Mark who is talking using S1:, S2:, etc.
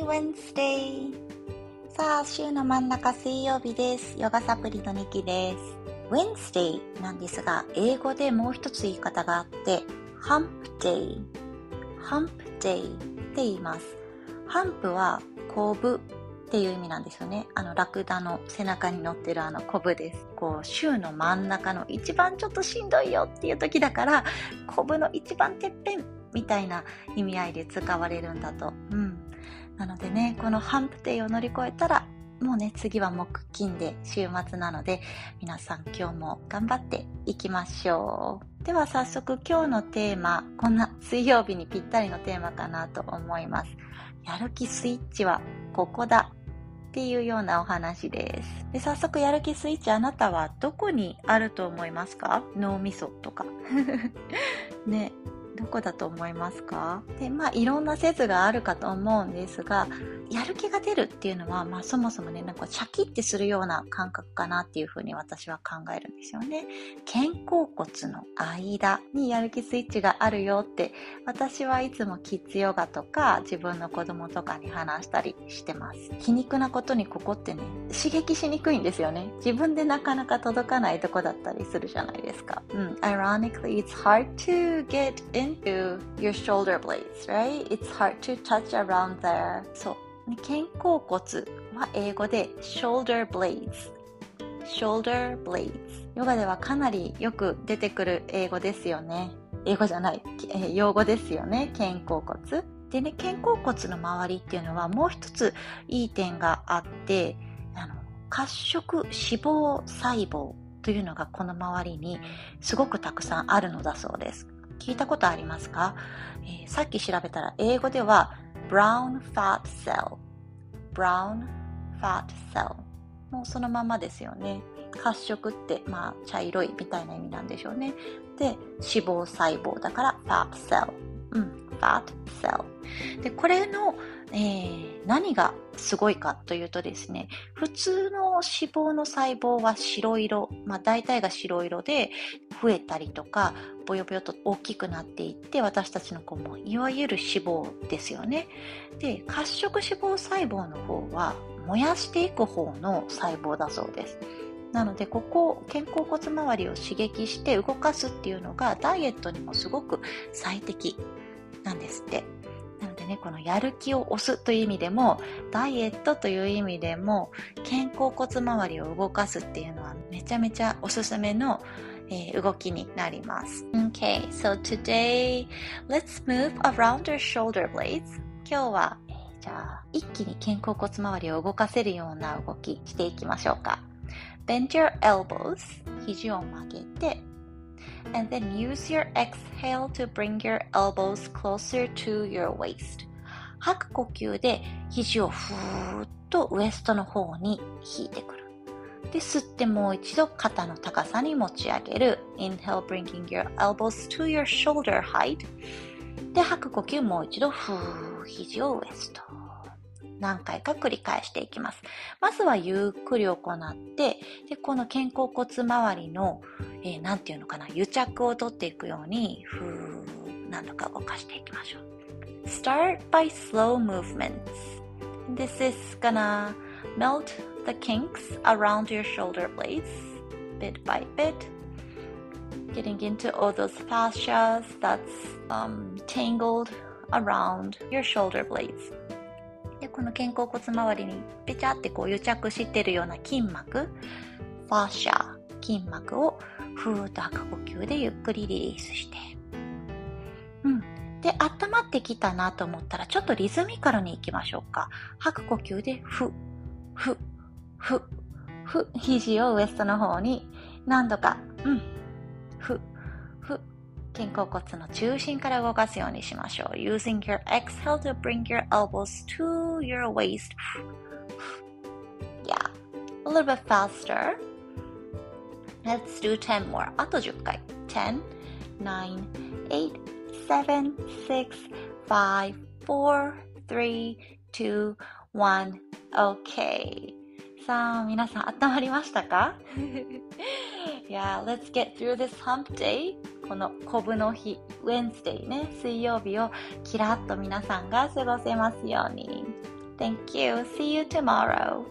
S1: Happy Wednesday! さあ、週の真ん中水曜日です。ヨガサプリのニキです。Wednesday なんですが、英語でもう一つ言い方があって、Hump Day。Hump Day って言います。ハンプは、コブっていう意味なんですよね。あの、ラクダの背中に乗ってるあのコブです。こう、週の真ん中の一番ちょっとしんどいよっていう時だから、コブの一番てっぺんみたいな意味合いで使われるんだと。うん。なのでね、このハンプデイを乗り越えたら、もうね、次は木金で週末なので、皆さん今日も頑張っていきましょう。では早速今日のテーマ、こんな水曜日にぴったりのテーマかなと思います。やる気スイッチはここだっていうようなお話です。で早速やる気スイッチあなたはどこにあると思いますか？脳みそとか。ね、どこだと思いますか？で、まあ、いろんな説があるかと思うんですが、やる気が出るっていうのは、まあ、そもそもね、なんかシャキッてするような感覚かなっていうふうに私は考えるんですよね。肩甲骨の間にやる気スイッチがあるよって、私はいつもキッズヨガとか自分の子供とかに話したりしてます。皮肉なことにここってね、刺激しにくいんですよね。自分でなかなか届かないとこだったりするじゃないですか。うん。Ironically, it's hard to get to your shoulder blades, right? It's hard to touch around there. そう。肩甲骨は英語で shoulder blades。shoulder blades。ヨガではかなりよく出てくる英語ですよね。英語じゃない、えー、用語ですよね。肩甲骨。でね、肩甲骨の周りっていうのはもう一ついい点があって、あの、褐色脂肪細胞というのがこの周りにすごくたくさんあるのだそうです。聞いたことありますか、えー、さっき調べたら英語では brown fat cell brown fat cell もうそのままですよね。褐色って、まあ、茶色いみたいな意味なんでしょうね。で、脂肪細胞だから fat cell。うん、fat cell。で、これの、えー、何がすごいかというとですね、普通の脂肪の細胞は白色、まあ大体が白色で増えたりとか、ぼよぼよと大きくなっていって、私たちの子もいわゆる脂肪ですよね。で、褐色脂肪細胞の方は燃やしていく方の細胞だそうです。なので、ここ、肩甲骨周りを刺激して動かすっていうのがダイエットにもすごく最適なんですって。ね、このやる気を押すという意味でも、ダイエットという意味でも、肩甲骨周りを動かすっていうのはめちゃめちゃおすすめの、えー、動きになります。Okay, so today, let's move around our shoulder blades. 今日は、えー、じゃあ、一気に肩甲骨周りを動かせるような動きしていきましょうか。Bend your elbows. 肘を曲げて、and then use your exhale to bring your elbows closer to your waist. 吐く呼吸で肘をふーっとウエストの方に引いてくる。で、吸ってもう一度肩の高さに持ち上げる。Inhale, bringing your elbows to your shoulder height. で、吐く呼吸もう一度ふー、肘をウエスト。何回か繰り返していきます。まずはゆっくり行って、で、この肩甲骨周りの、えー、なんていうのかな、癒着を取っていくように、ふー、何度か動かしていきましょう。Start by slow movements. This is gonna melt the kinks around your shoulder blades bit by bit. Getting into all those fascias that's um, tangled around your shoulder blades. で、この肩甲骨周りにぺちゃってこう癒着してるような筋膜、ファーシャー、筋膜をふーっと吐く呼吸でゆっくりリリースして。うん。で、温まってきたなと思ったら、ちょっとリズミカルに行きましょうか。吐く呼吸で、ふ、ふ、ふ、ふ、肘をウエストの方に何度か、うん、ふ、肩甲骨の中心から動かすようにしましょう。Using your exhale to bring your elbows to your waist. Yeah. A little bit faster. Let's do 10 more. あと10回。10, 9, 8, 7, 6, 5, 4, 3, 2, 1. Okay. さあ、皆さん温まりましたか ?Yeah, let's get through this hump day. このコブの日、ウェンスデイね、水曜日をキラッと皆さんが過ごせますように。Thank you. See you tomorrow.